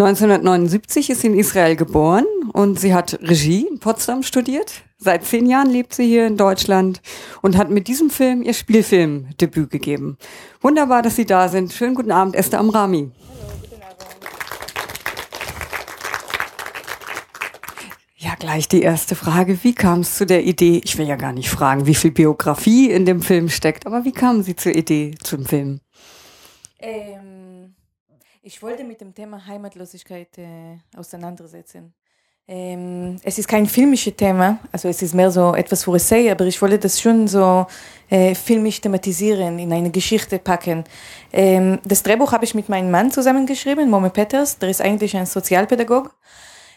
1979 ist sie in Israel geboren und sie hat Regie in Potsdam studiert. Seit zehn Jahren lebt sie hier in Deutschland und hat mit diesem Film ihr Spielfilmdebüt gegeben. Wunderbar, dass Sie da sind. Schönen guten Abend, Esther Amrami. Ja, gleich die erste Frage. Wie kam es zu der Idee? Ich will ja gar nicht fragen, wie viel Biografie in dem Film steckt, aber wie kamen Sie zur Idee zum Film? Ähm ich wollte mit dem Thema Heimatlosigkeit äh, auseinandersetzen. Ähm, es ist kein filmisches Thema, also es ist mehr so etwas für Essay, aber ich wollte das schon so äh, filmisch thematisieren, in eine Geschichte packen. Ähm, das Drehbuch habe ich mit meinem Mann zusammengeschrieben, Mome Peters, der ist eigentlich ein Sozialpädagog.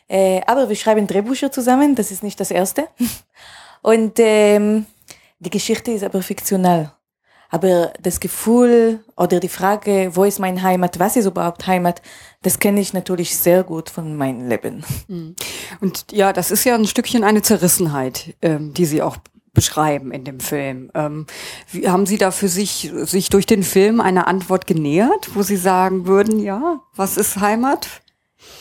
Äh, aber wir schreiben Drehbücher zusammen, das ist nicht das erste. Und ähm, die Geschichte ist aber fiktional. Aber das Gefühl oder die Frage, wo ist mein Heimat, was ist überhaupt Heimat, das kenne ich natürlich sehr gut von meinem Leben. Mhm. Und ja, das ist ja ein Stückchen eine Zerrissenheit, ähm, die Sie auch beschreiben in dem Film. Ähm, wie, haben Sie da für sich, sich durch den Film eine Antwort genähert, wo Sie sagen würden, ja, was ist Heimat?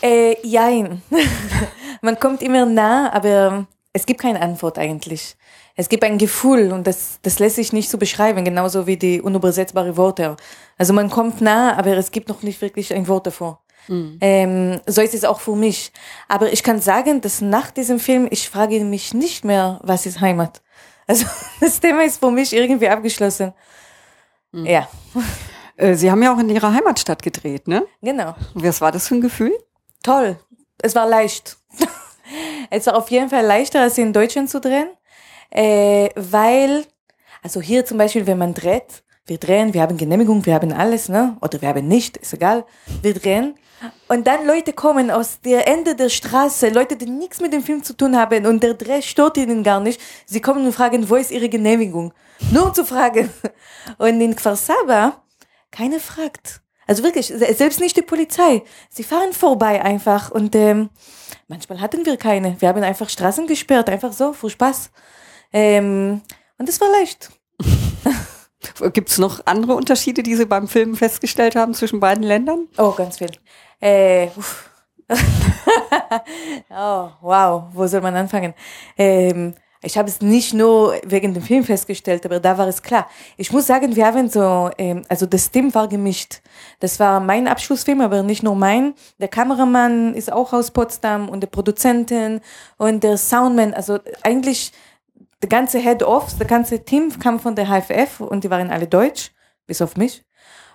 Äh, jein. Man kommt immer nah, aber es gibt keine Antwort eigentlich es gibt ein Gefühl und das, das lässt sich nicht so beschreiben, genauso wie die unübersetzbare Worte. Also man kommt nah, aber es gibt noch nicht wirklich ein Wort davor. Mhm. Ähm, so ist es auch für mich. Aber ich kann sagen, dass nach diesem Film, ich frage mich nicht mehr, was ist Heimat. Also das Thema ist für mich irgendwie abgeschlossen. Mhm. Ja. Äh, Sie haben ja auch in Ihrer Heimatstadt gedreht, ne? Genau. Was war das für ein Gefühl? Toll. Es war leicht. es war auf jeden Fall leichter, als in Deutschland zu drehen äh, weil, also hier zum Beispiel, wenn man dreht, wir drehen, wir haben Genehmigung, wir haben alles, ne? Oder wir haben nicht, ist egal. Wir drehen. Und dann Leute kommen aus der Ende der Straße, Leute, die nichts mit dem Film zu tun haben und der Dreh stört ihnen gar nicht. Sie kommen und fragen, wo ist ihre Genehmigung? Nur um zu fragen. Und in Kvarsaba, keiner fragt. Also wirklich, selbst nicht die Polizei. Sie fahren vorbei einfach und ähm, manchmal hatten wir keine. Wir haben einfach Straßen gesperrt, einfach so, für Spaß. Ähm, und das war leicht. Gibt es noch andere Unterschiede, die Sie beim Filmen festgestellt haben zwischen beiden Ländern? Oh, ganz viel. Äh, oh, wow, wo soll man anfangen? Ähm, ich habe es nicht nur wegen dem Film festgestellt, aber da war es klar. Ich muss sagen, wir haben so, ähm, also das Team war gemischt. Das war mein Abschlussfilm, aber nicht nur mein. Der Kameramann ist auch aus Potsdam und der Produzentin und der Soundman. Also eigentlich der ganze Head-Offs, der ganze Team kam von der HFF und die waren alle deutsch, bis auf mich.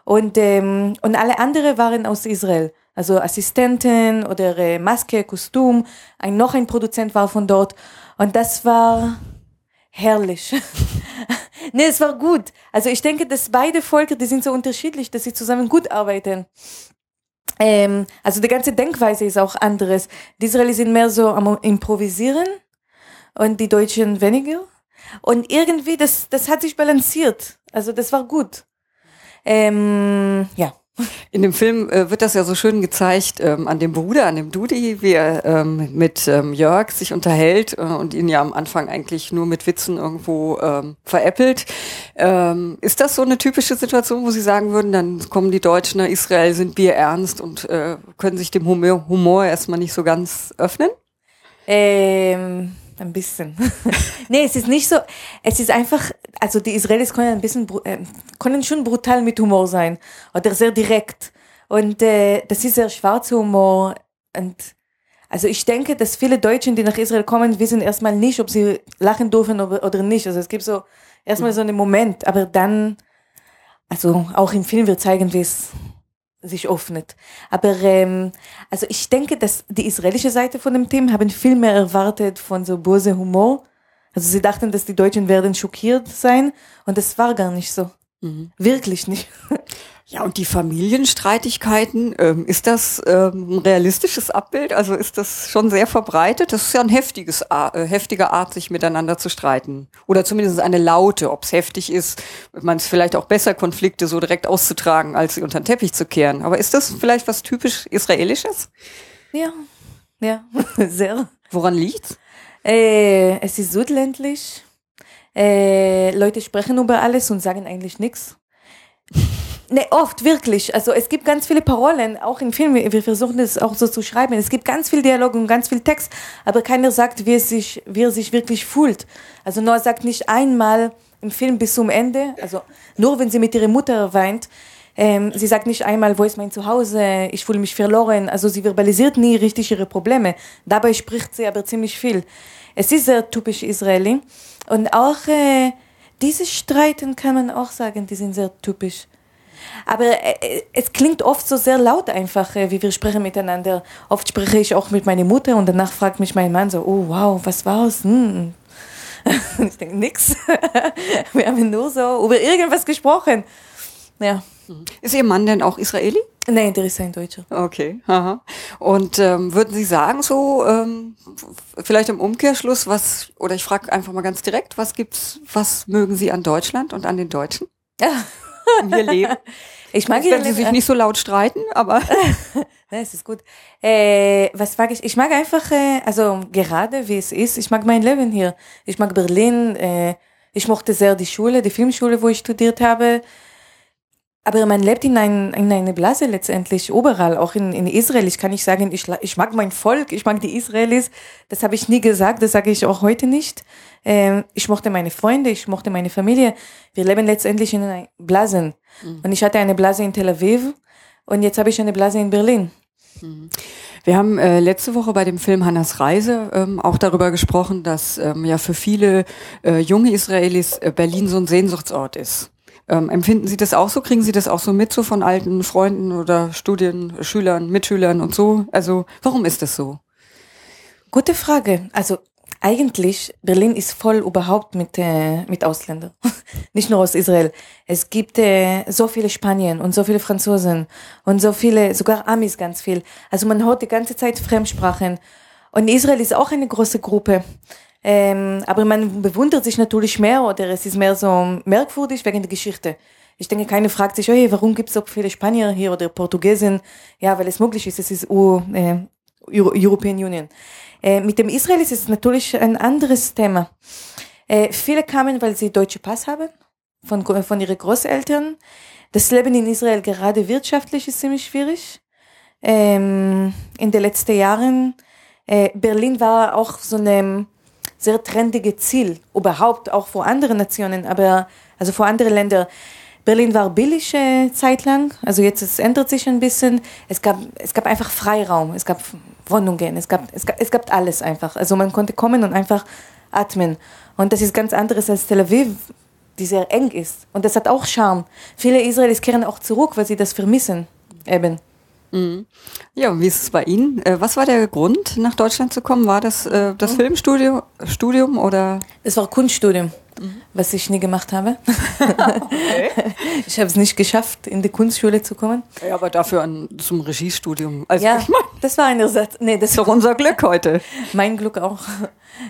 Und, ähm, und alle anderen waren aus Israel. Also Assistenten oder äh, Maske, Kostüm. Ein, noch ein Produzent war von dort. Und das war herrlich. nee, es war gut. Also ich denke, dass beide Völker, die sind so unterschiedlich, dass sie zusammen gut arbeiten. Ähm, also die ganze Denkweise ist auch anderes. Die Israelis sind mehr so am Improvisieren und die Deutschen weniger. Und irgendwie, das, das hat sich balanciert. Also das war gut. Ähm, ja. In dem Film äh, wird das ja so schön gezeigt ähm, an dem Bruder, an dem Dudi, wie er ähm, mit ähm, Jörg sich unterhält äh, und ihn ja am Anfang eigentlich nur mit Witzen irgendwo ähm, veräppelt. Ähm, ist das so eine typische Situation, wo Sie sagen würden, dann kommen die Deutschen nach Israel, sind bierernst und äh, können sich dem Humor, Humor erstmal nicht so ganz öffnen? Ähm ein bisschen. nee, es ist nicht so, es ist einfach, also die Israelis können ein bisschen, äh, können schon brutal mit Humor sein oder sehr direkt. Und äh, das ist sehr schwarzer Humor. Und also ich denke, dass viele Deutschen, die nach Israel kommen, wissen erstmal nicht, ob sie lachen dürfen oder, nicht. Also es gibt so erstmal so einen Moment, aber dann, also auch im Film wird zeigen, wie es sich öffnet. Aber ähm, also ich denke, dass die israelische Seite von dem Team haben viel mehr erwartet von so böse Humor. Also sie dachten, dass die Deutschen werden schockiert sein und das war gar nicht so. Mhm. Wirklich nicht. Ja, und die Familienstreitigkeiten, ähm, ist das ähm, ein realistisches Abbild? Also ist das schon sehr verbreitet? Das ist ja ein heftiges, äh, heftige Art, sich miteinander zu streiten. Oder zumindest eine laute. Ob es heftig ist, man es vielleicht auch besser, Konflikte so direkt auszutragen, als sie unter den Teppich zu kehren. Aber ist das vielleicht was typisch Israelisches? Ja, ja, sehr. Woran liegt's? Äh, es ist südländlich. Äh, Leute sprechen über alles und sagen eigentlich nichts. Ne, oft, wirklich. Also es gibt ganz viele Parolen, auch im Film, wir versuchen das auch so zu schreiben. Es gibt ganz viel Dialog und ganz viel Text, aber keiner sagt, wie, es sich, wie er sich wirklich fühlt. Also Noah sagt nicht einmal im Film bis zum Ende, also nur wenn sie mit ihrer Mutter weint, ähm, sie sagt nicht einmal, wo ist mein Zuhause, ich fühle mich verloren. Also sie verbalisiert nie richtig ihre Probleme. Dabei spricht sie aber ziemlich viel. Es ist sehr typisch Israeli. Und auch äh, diese Streiten kann man auch sagen, die sind sehr typisch. Aber äh, es klingt oft so sehr laut einfach, äh, wie wir sprechen miteinander. Oft spreche ich auch mit meiner Mutter und danach fragt mich mein Mann so, oh wow, was war's? Hm. Ich denke, nix. wir haben nur so über irgendwas gesprochen. Ja. Ist Ihr Mann denn auch Israeli? Nein, der ist ein Deutscher. Okay. Aha. Und ähm, würden Sie sagen, so ähm, vielleicht im Umkehrschluss, was oder ich frage einfach mal ganz direkt, was gibt's, was mögen Sie an Deutschland und an den Deutschen? Ja. Ihr Leben? Ich mag Wenn Sie sich nicht so laut streiten, aber Nein, es ist gut. Äh, was mag ich? Ich mag einfach, äh, also gerade wie es ist, ich mag mein Leben hier. Ich mag Berlin. Äh, ich mochte sehr die Schule, die Filmschule, wo ich studiert habe. Aber man lebt in, ein, in eine Blase letztendlich, überall, auch in, in Israel. Ich kann nicht sagen, ich, ich mag mein Volk, ich mag die Israelis. Das habe ich nie gesagt, das sage ich auch heute nicht. Ähm, ich mochte meine Freunde, ich mochte meine Familie. Wir leben letztendlich in einer Blasen. Mhm. Und ich hatte eine Blase in Tel Aviv und jetzt habe ich eine Blase in Berlin. Wir haben äh, letzte Woche bei dem Film Hannas Reise ähm, auch darüber gesprochen, dass ähm, ja für viele äh, junge Israelis äh, Berlin so ein Sehnsuchtsort ist. Ähm, empfinden Sie das auch so? Kriegen Sie das auch so mit, so von alten Freunden oder Studienschülern, Mitschülern und so? Also, warum ist das so? Gute Frage. Also, eigentlich, Berlin ist voll überhaupt mit, äh, mit Ausländern. Nicht nur aus Israel. Es gibt äh, so viele Spanien und so viele Franzosen und so viele, sogar Amis ganz viel. Also man hört die ganze Zeit Fremdsprachen. Und Israel ist auch eine große Gruppe. Ähm, aber man bewundert sich natürlich mehr oder es ist mehr so merkwürdig wegen der Geschichte. Ich denke, keiner fragt sich, oh, warum gibt es so viele Spanier hier oder Portugiesen? Ja, weil es möglich ist, es ist äh, European Union. Äh, mit dem Israel ist es natürlich ein anderes Thema. Äh, viele kamen, weil sie deutsche Pass haben, von, von ihren Großeltern. Das Leben in Israel gerade wirtschaftlich ist ziemlich schwierig. Ähm, in den letzten Jahren, äh, Berlin war auch so eine sehr trendige Ziel, überhaupt auch vor anderen Nationen, aber also vor anderen Ländern. Berlin war billig äh, zeitlang, also jetzt es ändert sich ein bisschen. Es gab, es gab einfach Freiraum, es gab Wohnungen, es gab, es gab, es gab alles einfach. Also man konnte kommen und einfach atmen. Und das ist ganz anderes als Tel Aviv, die sehr eng ist. Und das hat auch Charme. Viele Israelis kehren auch zurück, weil sie das vermissen, eben. Mhm. Ja, und wie ist es bei Ihnen? Äh, was war der Grund, nach Deutschland zu kommen? War das äh, das mhm. Filmstudium Studium, oder? Es war Kunststudium, mhm. was ich nie gemacht habe. okay. Ich habe es nicht geschafft, in die Kunstschule zu kommen. Ja, aber dafür an, zum Regiestudium. Also, ja, ich mein, das war ein Ersatz. Nee, das ist doch unser Glück heute. mein Glück auch.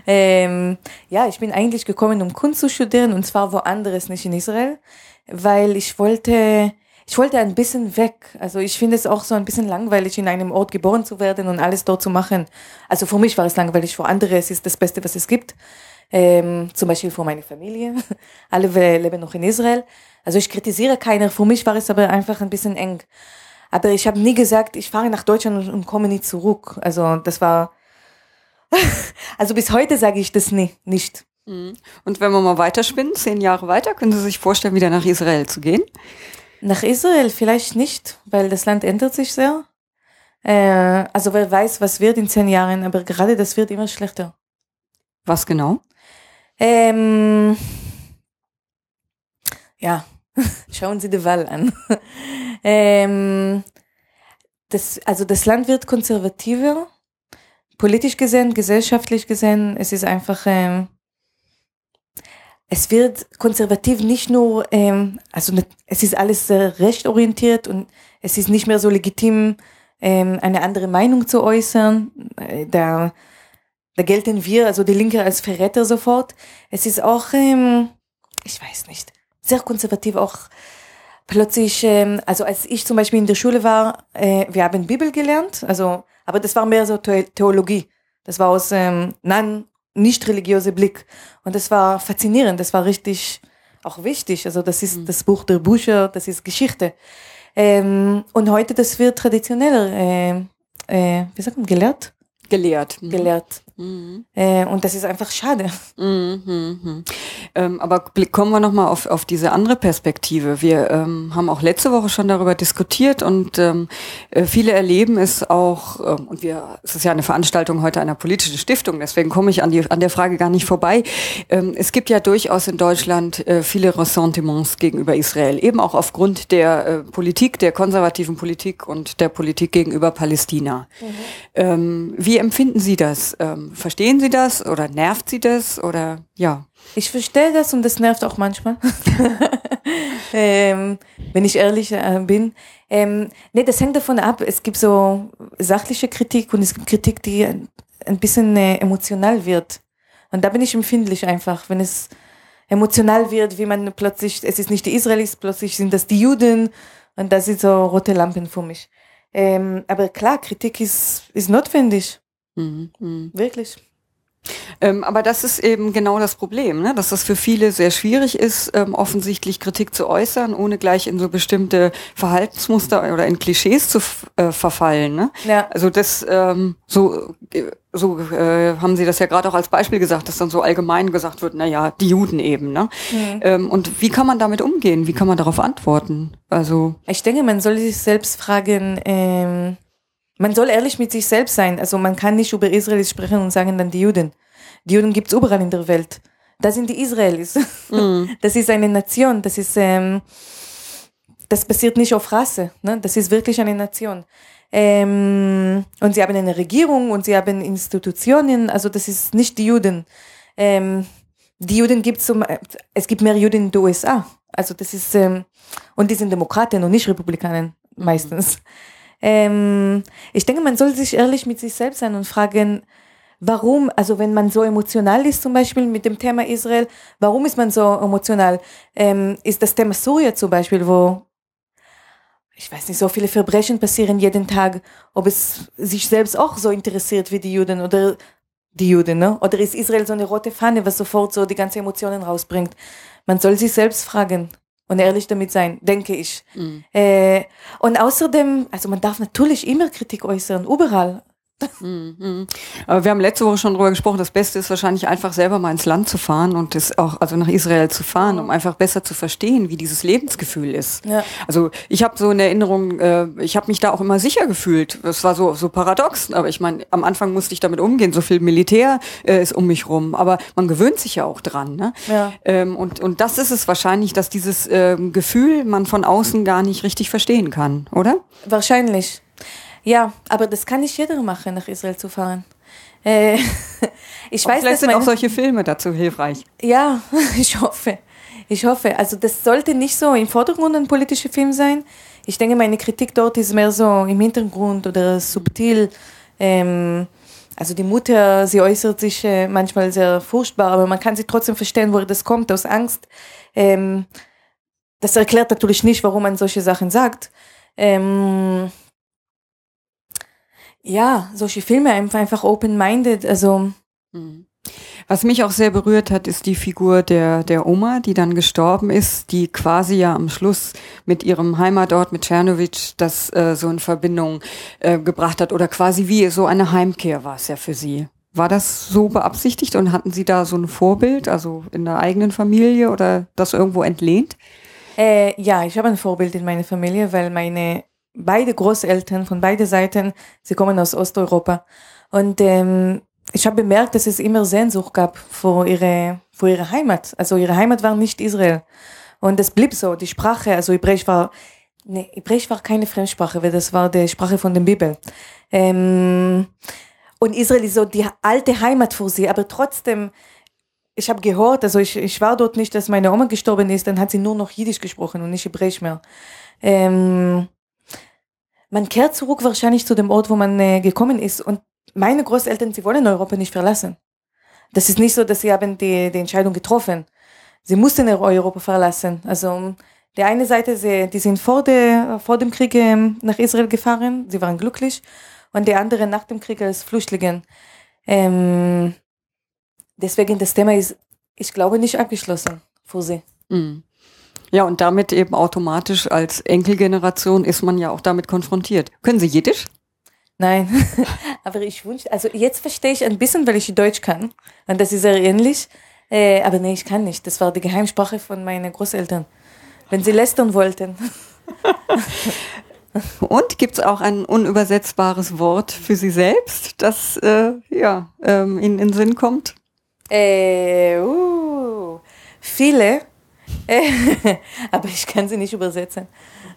Ähm, ja, ich bin eigentlich gekommen, um Kunst zu studieren und zwar woanders, nicht in Israel, weil ich wollte ich wollte ein bisschen weg. Also ich finde es auch so ein bisschen langweilig, in einem Ort geboren zu werden und alles dort zu machen. Also für mich war es langweilig, für andere es ist das Beste, was es gibt. Ähm, zum Beispiel für meine Familie. Alle leben noch in Israel. Also ich kritisiere keiner. Für mich war es aber einfach ein bisschen eng. Aber ich habe nie gesagt, ich fahre nach Deutschland und komme nie zurück. Also das war, also bis heute sage ich das nie, nicht. Mhm. Und wenn wir mal weiterspinnen, zehn Jahre weiter, können Sie sich vorstellen, wieder nach Israel zu gehen? Nach Israel vielleicht nicht, weil das Land ändert sich sehr. Äh, also wer weiß, was wird in zehn Jahren, aber gerade das wird immer schlechter. Was genau? Ähm, ja, schauen Sie die Wahl an. ähm, das, also das Land wird konservativer, politisch gesehen, gesellschaftlich gesehen. Es ist einfach ähm, es wird konservativ nicht nur, ähm, also es ist alles sehr rechtorientiert und es ist nicht mehr so legitim, ähm, eine andere Meinung zu äußern. Äh, da, da gelten wir, also die Linke, als Verräter sofort. Es ist auch, ähm, ich weiß nicht, sehr konservativ auch plötzlich, ähm, also als ich zum Beispiel in der Schule war, äh, wir haben Bibel gelernt, also, aber das war mehr so Theologie. Das war aus ähm, non nicht religiöse Blick. Und das war faszinierend, das war richtig auch wichtig. Also das ist mhm. das Buch der Bücher, das ist Geschichte. Ähm, und heute, das wird traditioneller, äh, äh, wie sagt man, gelehrt? Gelehrt. Mhm. Gelehrt. Mhm. Äh, und das ist einfach schade. Mhm, mhm. Ähm, aber kommen wir nochmal auf, auf diese andere Perspektive. Wir ähm, haben auch letzte Woche schon darüber diskutiert und ähm, äh, viele erleben es auch, ähm, und wir, es ist ja eine Veranstaltung heute einer politischen Stiftung, deswegen komme ich an, die, an der Frage gar nicht vorbei. Ähm, es gibt ja durchaus in Deutschland äh, viele Ressentiments gegenüber Israel, eben auch aufgrund der äh, Politik, der konservativen Politik und der Politik gegenüber Palästina. Mhm. Ähm, wie empfinden Sie das? Ähm, verstehen Sie das oder nervt Sie das oder ja? Ich verstehe das und das nervt auch manchmal, ähm, wenn ich ehrlich äh, bin. Ähm, nee, das hängt davon ab. Es gibt so sachliche Kritik und es gibt Kritik, die ein bisschen äh, emotional wird. Und da bin ich empfindlich einfach, wenn es emotional wird, wie man plötzlich, es ist nicht die Israelis, plötzlich sind das die Juden und das sind so rote Lampen für mich. Ähm, aber klar, Kritik ist, ist notwendig. Mhm. Mhm. Wirklich. Ähm, aber das ist eben genau das Problem, ne? dass das für viele sehr schwierig ist, ähm, offensichtlich Kritik zu äußern, ohne gleich in so bestimmte Verhaltensmuster oder in Klischees zu äh, verfallen. Ne? Ja. Also das ähm, so äh, so äh, haben Sie das ja gerade auch als Beispiel gesagt, dass dann so allgemein gesagt wird, na ja, die Juden eben. Ne? Mhm. Ähm, und wie kann man damit umgehen? Wie kann man darauf antworten? Also ich denke, man soll sich selbst fragen. Man soll ehrlich mit sich selbst sein. Also man kann nicht über Israelis sprechen und sagen dann die Juden. Die Juden gibt's überall in der Welt. Das sind die Israelis. Mm. Das ist eine Nation. Das ist, ähm, das basiert nicht auf Rasse. Ne? Das ist wirklich eine Nation. Ähm, und sie haben eine Regierung und sie haben Institutionen. Also das ist nicht die Juden. Ähm, die Juden gibt es, es gibt mehr Juden in den USA. Also das ist, ähm, und die sind Demokraten und nicht Republikaner meistens. Mm. Ähm, ich denke, man soll sich ehrlich mit sich selbst sein und fragen, warum, also wenn man so emotional ist, zum Beispiel mit dem Thema Israel, warum ist man so emotional? Ähm, ist das Thema Syrien zum Beispiel, wo ich weiß nicht, so viele Verbrechen passieren jeden Tag, ob es sich selbst auch so interessiert wie die Juden oder die Juden, ne? Oder ist Israel so eine rote Fahne, was sofort so die ganzen Emotionen rausbringt? Man soll sich selbst fragen und ehrlich damit sein, denke ich. Mhm. Äh, und außerdem, also man darf natürlich immer Kritik äußern, überall. Mhm. Aber wir haben letzte Woche schon darüber gesprochen, das Beste ist wahrscheinlich einfach selber mal ins Land zu fahren und das auch, also nach Israel zu fahren, um einfach besser zu verstehen, wie dieses Lebensgefühl ist. Ja. Also ich habe so eine Erinnerung, äh, ich habe mich da auch immer sicher gefühlt. Das war so, so paradox, aber ich meine, am Anfang musste ich damit umgehen, so viel Militär äh, ist um mich rum, aber man gewöhnt sich ja auch dran. Ne? Ja. Ähm, und, und das ist es wahrscheinlich, dass dieses ähm, Gefühl man von außen gar nicht richtig verstehen kann, oder? Wahrscheinlich. Ja, aber das kann nicht jeder machen, nach Israel zu fahren. Äh, ich weiß, vielleicht sind auch solche Filme dazu hilfreich. Ja, ich hoffe. Ich hoffe. Also das sollte nicht so im Vordergrund ein politischer Film sein. Ich denke, meine Kritik dort ist mehr so im Hintergrund oder subtil. Ähm, also die Mutter, sie äußert sich äh, manchmal sehr furchtbar, aber man kann sie trotzdem verstehen, woher das kommt, aus Angst. Ähm, das erklärt natürlich nicht, warum man solche Sachen sagt. Ähm, ja, solche Filme einfach, einfach open-minded, also. Mhm. Was mich auch sehr berührt hat, ist die Figur der, der Oma, die dann gestorben ist, die quasi ja am Schluss mit ihrem Heimatort, mit Tschernowitsch, das äh, so in Verbindung äh, gebracht hat oder quasi wie so eine Heimkehr war es ja für sie. War das so beabsichtigt und hatten Sie da so ein Vorbild, also in der eigenen Familie oder das irgendwo entlehnt? Äh, ja, ich habe ein Vorbild in meiner Familie, weil meine beide Großeltern von beiden Seiten, sie kommen aus Osteuropa. Und ähm, ich habe bemerkt, dass es immer Sehnsucht gab vor ihre, vor ihre Heimat. Also ihre Heimat war nicht Israel. Und es blieb so. Die Sprache, also Hebräisch war, nee, Hebräisch war keine Fremdsprache, weil das war die Sprache von der Bibel. Ähm, und Israel ist so die alte Heimat für sie, aber trotzdem, ich habe gehört, also ich, ich war dort nicht, dass meine Oma gestorben ist, dann hat sie nur noch Jiddisch gesprochen und nicht Hebräisch mehr. Ähm, man kehrt zurück wahrscheinlich zu dem Ort, wo man äh, gekommen ist. Und meine Großeltern, sie wollen Europa nicht verlassen. Das ist nicht so, dass sie haben die, die Entscheidung getroffen. Sie mussten Europa verlassen. Also die eine Seite, sie, die sind vor, der, vor dem Krieg ähm, nach Israel gefahren, sie waren glücklich. Und die andere nach dem Krieg als Flüchtlinge. Ähm, deswegen das Thema ist, ich glaube, nicht abgeschlossen für sie. Mhm. Ja, und damit eben automatisch als Enkelgeneration ist man ja auch damit konfrontiert. Können Sie Jiddisch? Nein, aber ich wünsche, also jetzt verstehe ich ein bisschen, weil ich Deutsch kann. Und das ist sehr ähnlich. Äh, aber nee, ich kann nicht. Das war die Geheimsprache von meinen Großeltern. Wenn sie lästern wollten. Und gibt es auch ein unübersetzbares Wort für Sie selbst, das äh, ja, ähm, Ihnen in den Sinn kommt? Äh, uh, viele, aber ich kann sie nicht übersetzen.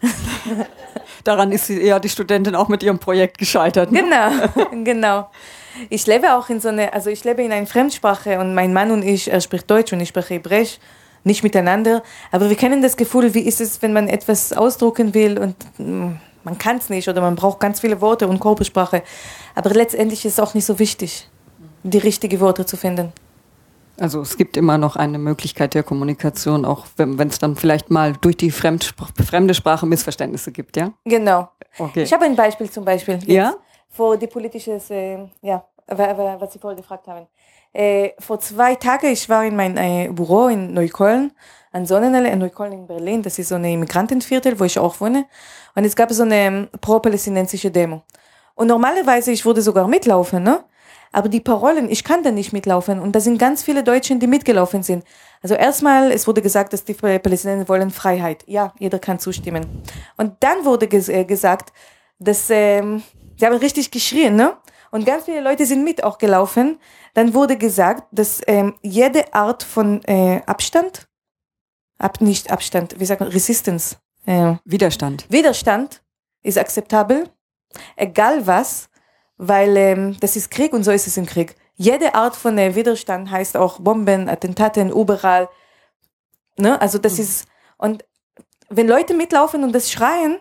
Daran ist sie, ja die Studentin auch mit ihrem Projekt gescheitert. Ne? Genau, genau. Ich lebe auch in so eine, also ich lebe in einer Fremdsprache und mein Mann und ich, er spricht Deutsch und ich spreche Hebräisch, nicht miteinander, aber wir kennen das Gefühl, wie ist es, wenn man etwas ausdrucken will und mm, man kann es nicht oder man braucht ganz viele Worte und Körpersprache, aber letztendlich ist es auch nicht so wichtig, die richtigen Worte zu finden. Also es gibt immer noch eine Möglichkeit der Kommunikation, auch wenn es dann vielleicht mal durch die Fremdspr fremde Sprache Missverständnisse gibt, ja? Genau. Okay. Ich habe ein Beispiel zum Beispiel. Jetzt, ja? Vor die politische, äh, ja, was Sie vorher gefragt haben. Äh, vor zwei Tagen, ich war in mein äh, Büro in Neukölln, an Sonnenallee, in Neukölln in Berlin, das ist so eine Immigrantenviertel, wo ich auch wohne. Und es gab so eine ähm, pro-palästinensische Demo. Und normalerweise, ich würde sogar mitlaufen, ne? Aber die Parolen, ich kann da nicht mitlaufen. Und da sind ganz viele Deutschen, die mitgelaufen sind. Also erstmal, es wurde gesagt, dass die Palästinenser wollen Freiheit. Ja, jeder kann zustimmen. Und dann wurde ges äh, gesagt, dass ähm, sie haben richtig geschrien, ne? Und ganz viele Leute sind mit auch gelaufen. Dann wurde gesagt, dass ähm, jede Art von äh, Abstand, ab, nicht Abstand, wie sagt man, Resistance. Äh, Widerstand. Widerstand ist akzeptabel, egal was weil ähm, das ist Krieg und so ist es im Krieg. Jede Art von äh, Widerstand heißt auch Bomben, Attentaten, überall. Ne? Also das mhm. ist, und wenn Leute mitlaufen und das schreien,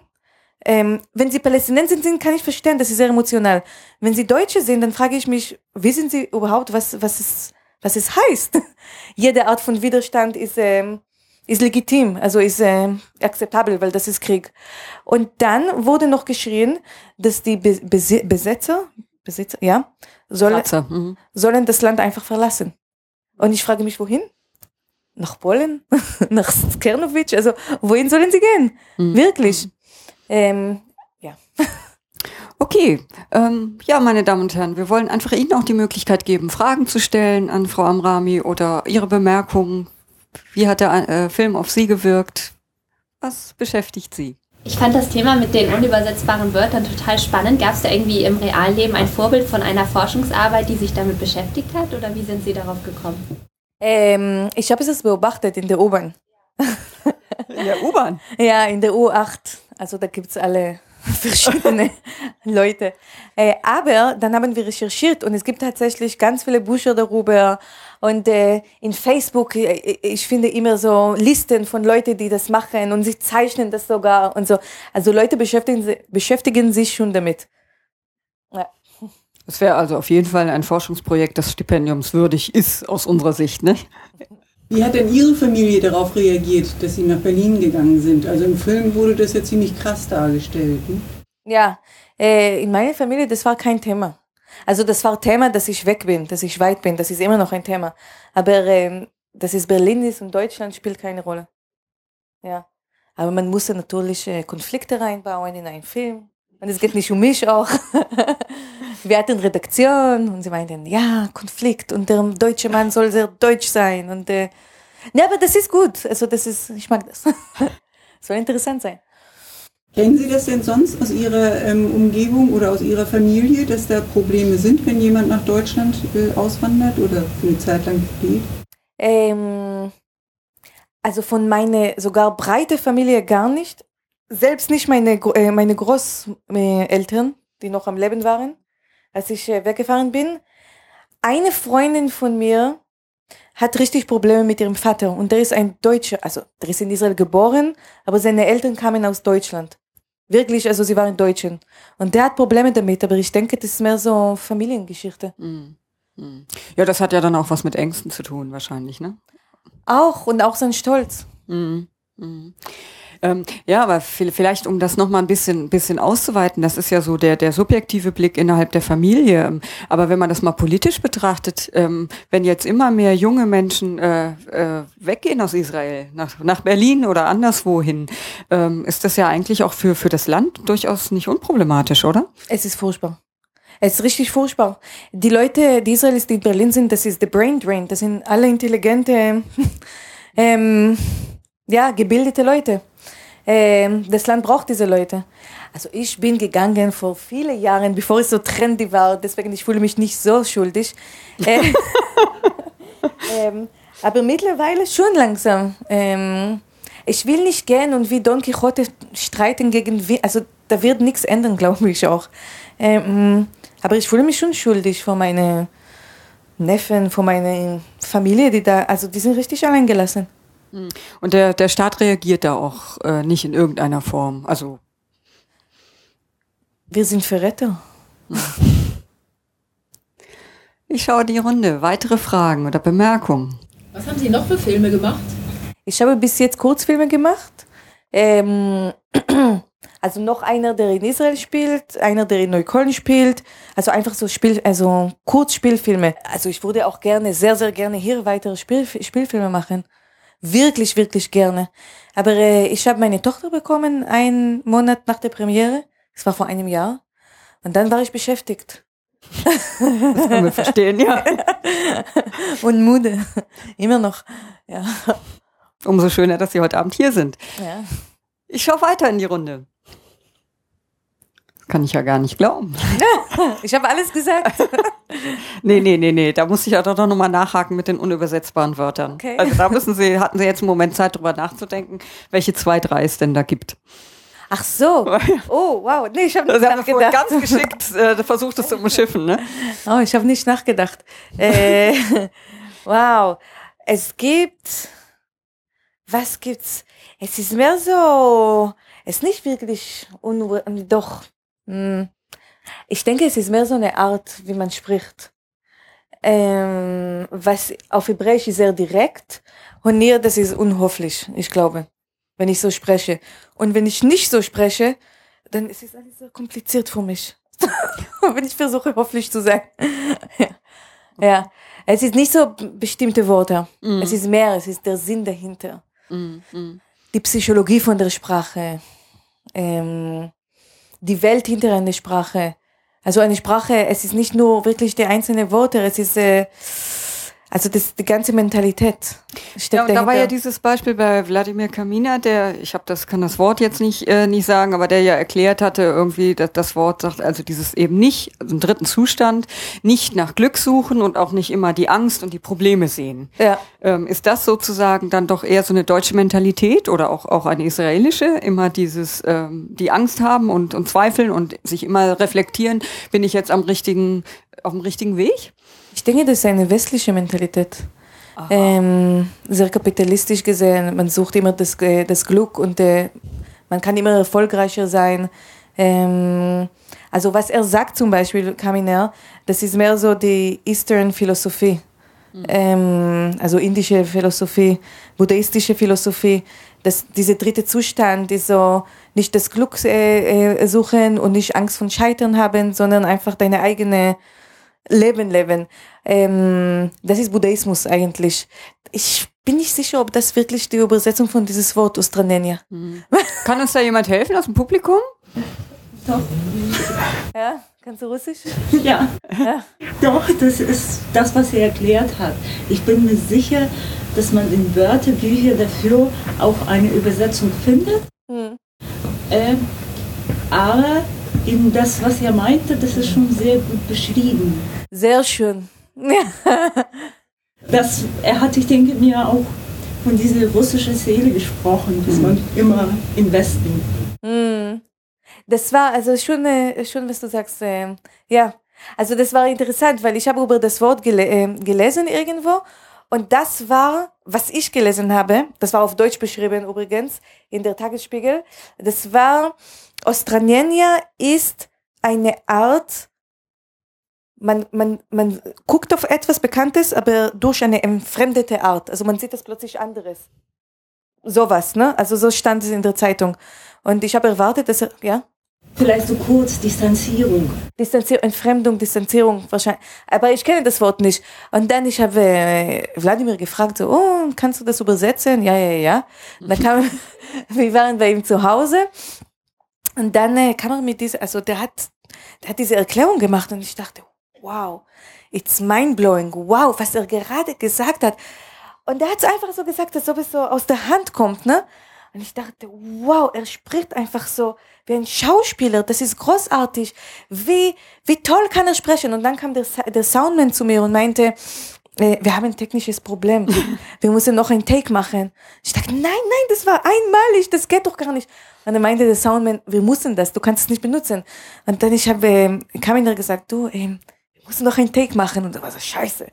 ähm, wenn sie Palästinenser sind, kann ich verstehen, das ist sehr emotional. Wenn sie Deutsche sind, dann frage ich mich, wissen sie überhaupt, was, was, es, was es heißt? Jede Art von Widerstand ist, ähm, ist legitim, also ist äh, akzeptabel, weil das ist Krieg. Und dann wurde noch geschrien, dass die Be Besi Besetzer, Besitzer, ja, sollen, mhm. sollen das Land einfach verlassen. Und ich frage mich, wohin? Nach Polen? Nach Skernowitsch? Also, wohin sollen sie gehen? Mhm. Wirklich. Mhm. Ähm, ja. Okay, ähm, ja, meine Damen und Herren, wir wollen einfach Ihnen auch die Möglichkeit geben, Fragen zu stellen an Frau Amrami oder Ihre Bemerkungen wie hat der äh, Film auf Sie gewirkt? Was beschäftigt Sie? Ich fand das Thema mit den unübersetzbaren Wörtern total spannend. Gab es da irgendwie im Realleben ein Vorbild von einer Forschungsarbeit, die sich damit beschäftigt hat? Oder wie sind Sie darauf gekommen? Ähm, ich habe es beobachtet in der U-Bahn. In der U-Bahn? ja, in der U8. Also da gibt es alle verschiedene Leute. Äh, aber dann haben wir recherchiert und es gibt tatsächlich ganz viele Bücher darüber. Und äh, in Facebook, äh, ich finde immer so Listen von Leuten, die das machen und sie zeichnen das sogar und so. Also Leute beschäftigen, beschäftigen sich schon damit. Ja. Das wäre also auf jeden Fall ein Forschungsprojekt, das stipendiumswürdig ist aus unserer Sicht, ne? Wie hat denn Ihre Familie darauf reagiert, dass Sie nach Berlin gegangen sind? Also im Film wurde das ja ziemlich krass dargestellt. Ne? Ja, äh, in meiner Familie, das war kein Thema. Also das war Thema, dass ich weg bin, dass ich weit bin, das ist immer noch ein Thema. Aber ähm, dass es Berlin ist und Deutschland spielt keine Rolle. Ja. Aber man muss natürlich äh, Konflikte reinbauen in einen Film. Und es geht nicht um mich auch. Wir hatten Redaktion und sie meinten, ja, Konflikt und der deutsche Mann soll sehr deutsch sein. Und äh, ja, aber das ist gut. Also das ist, ich mag das. soll interessant sein. Kennen Sie das denn sonst aus Ihrer ähm, Umgebung oder aus Ihrer Familie, dass da Probleme sind, wenn jemand nach Deutschland äh, auswandert oder für eine Zeit lang geht? Ähm, also von meiner sogar breite Familie gar nicht. Selbst nicht meine, äh, meine Großeltern, die noch am Leben waren als ich äh, weggefahren bin. Eine Freundin von mir hat richtig Probleme mit ihrem Vater und der ist ein Deutscher, also der ist in Israel geboren, aber seine Eltern kamen aus Deutschland. Wirklich, also sie waren Deutschen. Und der hat Probleme damit, aber ich denke, das ist mehr so Familiengeschichte. Mm. Mm. Ja, das hat ja dann auch was mit Ängsten zu tun, wahrscheinlich, ne? Auch und auch sein Stolz. Mm. Ähm, ja, aber vielleicht, um das nochmal ein bisschen, bisschen auszuweiten, das ist ja so der, der subjektive Blick innerhalb der Familie. Aber wenn man das mal politisch betrachtet, ähm, wenn jetzt immer mehr junge Menschen äh, äh, weggehen aus Israel, nach, nach Berlin oder anderswohin, ähm, ist das ja eigentlich auch für, für das Land durchaus nicht unproblematisch, oder? Es ist furchtbar. Es ist richtig furchtbar. Die Leute, die Israelis, die in Berlin sind, das ist the brain drain. Das sind alle intelligente, ähm, ja, gebildete Leute. Ähm, das Land braucht diese Leute. Also ich bin gegangen vor vielen Jahren, bevor es so trendy war, deswegen ich fühle mich nicht so schuldig. Äh, ähm, aber mittlerweile schon langsam. Ähm, ich will nicht gehen und wie Don Quixote streiten gegen, also da wird nichts ändern, glaube ich auch. Ähm, aber ich fühle mich schon schuldig vor meinen Neffen, vor meiner Familie, die da, also die sind richtig allein gelassen. Hm. Und der, der Staat reagiert da auch äh, nicht in irgendeiner Form. Also wir sind Verräter. Ich schaue die Runde. Weitere Fragen oder Bemerkungen? Was haben Sie noch für Filme gemacht? Ich habe bis jetzt Kurzfilme gemacht. Ähm, also noch einer, der in Israel spielt, einer, der in Neukölln spielt. Also einfach so Spiel, also Kurzspielfilme. Also ich würde auch gerne, sehr, sehr gerne hier weitere Spiel, Spielfilme machen. Wirklich, wirklich gerne. Aber äh, ich habe meine Tochter bekommen, einen Monat nach der Premiere. Das war vor einem Jahr. Und dann war ich beschäftigt. Das können wir verstehen, ja. Und müde. Immer noch. Ja. Umso schöner, dass Sie heute Abend hier sind. Ja. Ich schaue weiter in die Runde. Kann ich ja gar nicht glauben. Ich habe alles gesagt. nee, nee, nee, nee. Da muss ich auch doch nochmal nachhaken mit den unübersetzbaren Wörtern. Okay. Also da müssen Sie, hatten Sie jetzt einen Moment Zeit, drüber nachzudenken, welche zwei, drei es denn da gibt. Ach so. Oh, wow. Nee, ich habe nicht Sie haben nachgedacht. ganz geschickt äh, versucht, es zu umschiffen, ne? Oh, ich habe nicht nachgedacht. Äh, wow. Es gibt. Was gibt's? Es ist mehr so. Es ist nicht wirklich. Un doch. Hm. Ich denke, es ist mehr so eine Art, wie man spricht. Ähm, was auf Hebräisch ist sehr direkt. Und hier, das ist unhofflich, ich glaube, wenn ich so spreche. Und wenn ich nicht so spreche, dann ist es alles so kompliziert für mich. wenn ich versuche, hoffentlich zu sein. ja. ja. Es ist nicht so bestimmte Worte. Mhm. Es ist mehr, es ist der Sinn dahinter. Mm, mm. Die Psychologie von der Sprache. Ähm, die Welt hinter einer Sprache. Also eine Sprache, es ist nicht nur wirklich die einzelnen Worte, es ist äh, also das die ganze Mentalität Ja, und da war ja dieses Beispiel bei Wladimir Kamina, der, ich habe das, kann das Wort jetzt nicht, äh, nicht sagen, aber der ja erklärt hatte, irgendwie, dass das Wort sagt, also dieses eben nicht, also im dritten Zustand, nicht nach Glück suchen und auch nicht immer die Angst und die Probleme sehen. ja. Ähm, ist das sozusagen dann doch eher so eine deutsche Mentalität oder auch, auch eine israelische? Immer dieses, ähm, die Angst haben und, und zweifeln und sich immer reflektieren, bin ich jetzt am richtigen, auf dem richtigen Weg? Ich denke, das ist eine westliche Mentalität. Ähm, sehr kapitalistisch gesehen. Man sucht immer das, äh, das Glück und äh, man kann immer erfolgreicher sein. Ähm, also was er sagt zum Beispiel, Kaminer, das ist mehr so die Eastern Philosophie. Ähm, also indische Philosophie, buddhistische Philosophie. Das, dieser dritte Zustand ist so nicht das Glück äh, äh, suchen und nicht Angst von Scheitern haben, sondern einfach deine eigene Leben leben. Ähm, das ist Buddhismus eigentlich. Ich bin nicht sicher, ob das wirklich die Übersetzung von dieses Wort Ostranenia. Kann uns da jemand helfen aus dem Publikum? Ja, kannst du Russisch? Ja, Ja. doch, das ist das, was er erklärt hat. Ich bin mir sicher, dass man in Wörterbüchern dafür auch eine Übersetzung findet. Hm. Äh, aber eben das, was er meinte, das ist schon sehr gut beschrieben. Sehr schön. Das, er hat, ich denke mir, auch von dieser russischen Seele gesprochen, dass man immer im Westen. Hm. Das war also schon, äh, schon was du sagst. Äh, ja, also das war interessant, weil ich habe über das Wort gele äh, gelesen irgendwo und das war, was ich gelesen habe, das war auf Deutsch beschrieben übrigens in der Tagesspiegel, das war, Ostranenia ist eine Art, man, man, man guckt auf etwas Bekanntes, aber durch eine entfremdete Art. Also man sieht es plötzlich anderes. sowas, ne? Also so stand es in der Zeitung. Und ich habe erwartet, dass er, ja? Vielleicht so kurz Distanzierung. Distanzierung, Entfremdung, Distanzierung wahrscheinlich. Aber ich kenne das Wort nicht. Und dann ich habe äh, Wladimir gefragt, so, oh, kannst du das übersetzen? Ja, ja, ja. Und dann kam, wir waren bei ihm zu Hause. Und dann äh, kam er mit dieser, also der hat, der hat diese Erklärung gemacht und ich dachte, wow, it's mind-blowing, wow, was er gerade gesagt hat. Und er hat es einfach so gesagt, als ob es so aus der Hand kommt, ne? Und ich dachte, wow, er spricht einfach so wie ein Schauspieler, das ist großartig. Wie, wie toll kann er sprechen? Und dann kam der, der Soundman zu mir und meinte, äh, wir haben ein technisches Problem. Wir müssen noch ein Take machen. Ich dachte, nein, nein, das war einmalig, das geht doch gar nicht. Und dann meinte der Soundman, wir müssen das, du kannst es nicht benutzen. Und dann ich habe, äh, kam ihn gesagt, du, ähm, musst noch ein Take machen. Und da war so, scheiße.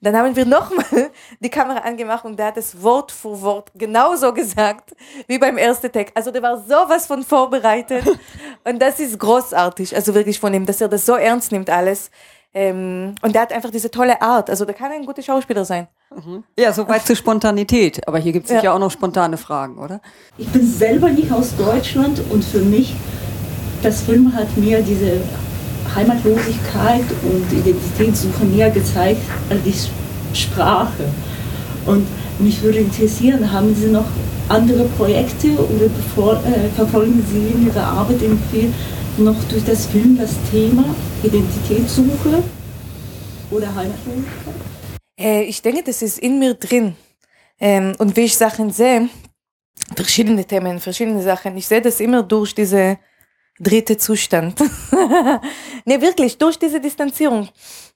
Dann haben wir nochmal die Kamera angemacht und der hat es Wort für Wort genauso gesagt wie beim ersten Take. Also der war sowas von vorbereitet. Und das ist großartig, also wirklich von ihm, dass er das so ernst nimmt alles. Ähm, und der hat einfach diese tolle Art. Also der kann ein guter Schauspieler sein. Mhm. Ja, soweit zur Spontanität. Aber hier gibt es ja. ja auch noch spontane Fragen, oder? Ich bin selber nicht aus Deutschland und für mich, das Film hat mir diese Heimatlosigkeit und Identitätssuche mehr gezeigt als die Sprache. Und mich würde interessieren, haben Sie noch andere Projekte oder bevor, äh, verfolgen Sie in Ihrer Arbeit im Film noch durch das Film das Thema Identitätssuche oder Heimatlosigkeit? Äh, ich denke, das ist in mir drin. Ähm, und wie ich Sachen sehe, verschiedene Themen, verschiedene Sachen, ich sehe das immer durch diese dritte Zustand. ne, wirklich, durch diese Distanzierung.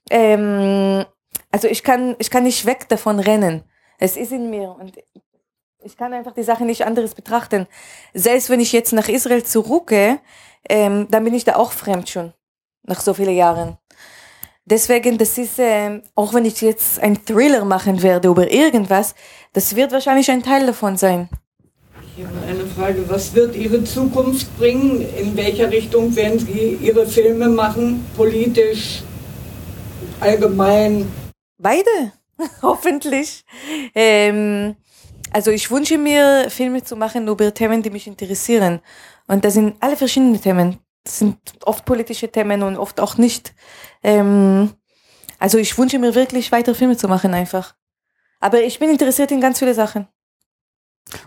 Ähm, also ich kann, ich kann nicht weg davon rennen. Es ist in mir und ich kann einfach die Sache nicht anderes betrachten. Selbst wenn ich jetzt nach Israel zurückgehe, ähm, dann bin ich da auch fremd schon, nach so vielen Jahren. Deswegen, das ist, äh, auch wenn ich jetzt ein Thriller machen werde über irgendwas, das wird wahrscheinlich ein Teil davon sein. Ich habe eine Frage. Was wird Ihre Zukunft bringen? In welcher Richtung werden Sie Ihre Filme machen? Politisch, allgemein? Beide, hoffentlich. Ähm, also ich wünsche mir, Filme zu machen über Themen, die mich interessieren. Und das sind alle verschiedene Themen. Das sind oft politische Themen und oft auch nicht. Ähm, also ich wünsche mir wirklich weitere Filme zu machen einfach. Aber ich bin interessiert in ganz viele Sachen.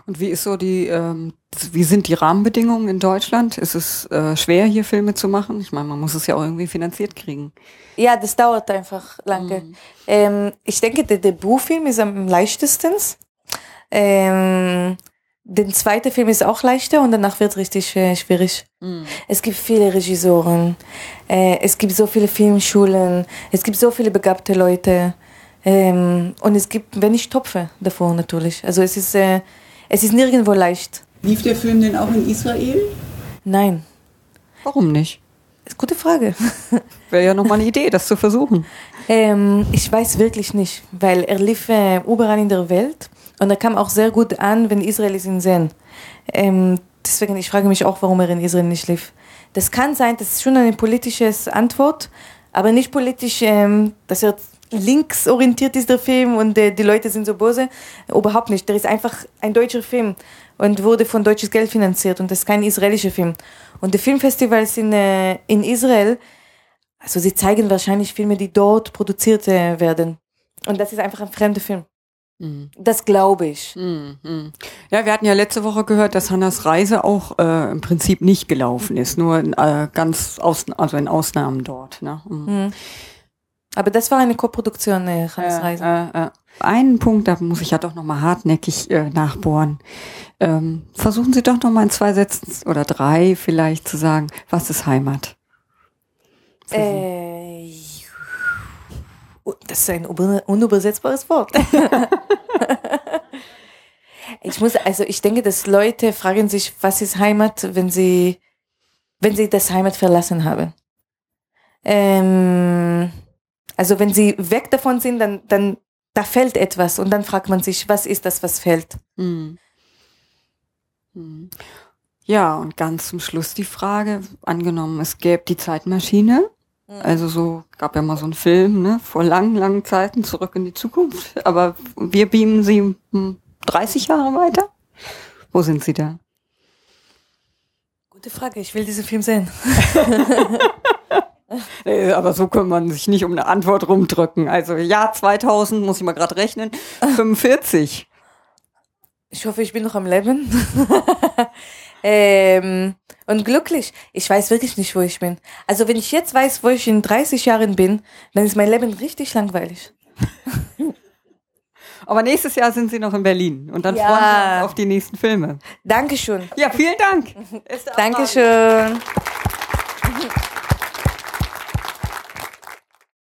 Und wie ist so die, ähm, wie sind die Rahmenbedingungen in Deutschland? Ist es äh, schwer, hier Filme zu machen? Ich meine, man muss es ja auch irgendwie finanziert kriegen. Ja, das dauert einfach lange. Mhm. Ähm, ich denke, der Debütfilm ist am leichtesten. Ähm, der zweite Film ist auch leichter und danach wird es richtig äh, schwierig. Mhm. Es gibt viele Regisseuren, äh, es gibt so viele Filmschulen, es gibt so viele begabte Leute. Ähm, und es gibt wenig Topfe davor natürlich. Also es ist äh, es ist nirgendwo leicht. Lief der Film denn auch in Israel? Nein. Warum nicht? Das ist eine gute Frage. Wäre ja nochmal eine Idee, das zu versuchen. Ähm, ich weiß wirklich nicht, weil er lief äh, überall in der Welt und er kam auch sehr gut an, wenn Israelis ihn sehen. Ähm, deswegen, ich frage mich auch, warum er in Israel nicht lief. Das kann sein, das ist schon eine politische Antwort, aber nicht politisch, ähm, dass er linksorientiert ist der Film und äh, die Leute sind so böse. Überhaupt nicht. Der ist einfach ein deutscher Film und wurde von deutsches Geld finanziert und das ist kein israelischer Film. Und die Filmfestivals in, äh, in Israel, also sie zeigen wahrscheinlich Filme, die dort produziert äh, werden. Und das ist einfach ein fremder Film. Mhm. Das glaube ich. Mhm. Ja, wir hatten ja letzte Woche gehört, dass Hannas Reise auch äh, im Prinzip nicht gelaufen ist, nur äh, ganz aus, also in Ausnahmen dort. Ne? Mhm. Aber das war eine Koproduktion, äh, Hannes Reise. Äh, äh, einen Punkt, da muss ich ja doch nochmal hartnäckig äh, nachbohren. Ähm, versuchen Sie doch nochmal in zwei Sätzen oder drei vielleicht zu sagen, was ist Heimat? Äh, das ist ein unübersetzbares Wort. ich muss, also ich denke, dass Leute fragen sich, was ist Heimat, wenn sie, wenn sie das Heimat verlassen haben. Ähm, also wenn sie weg davon sind, dann, dann da fällt etwas und dann fragt man sich, was ist das, was fällt? Mhm. Ja, und ganz zum Schluss die Frage, angenommen, es gäbe die Zeitmaschine, mhm. also so, gab ja mal so einen Film, ne, vor langen, langen Zeiten zurück in die Zukunft, aber wir beamen sie 30 Jahre weiter. Wo sind Sie da? Gute Frage, ich will diesen Film sehen. Äh, Aber so kann man sich nicht um eine Antwort rumdrücken. Also Jahr 2000, muss ich mal gerade rechnen, 45. Ich hoffe, ich bin noch am Leben. ähm, und glücklich. Ich weiß wirklich nicht, wo ich bin. Also wenn ich jetzt weiß, wo ich in 30 Jahren bin, dann ist mein Leben richtig langweilig. Aber nächstes Jahr sind Sie noch in Berlin und dann Ja. freuen wir uns auf die nächsten Filme. Dankeschön. Ja, vielen Dank. Dankeschön.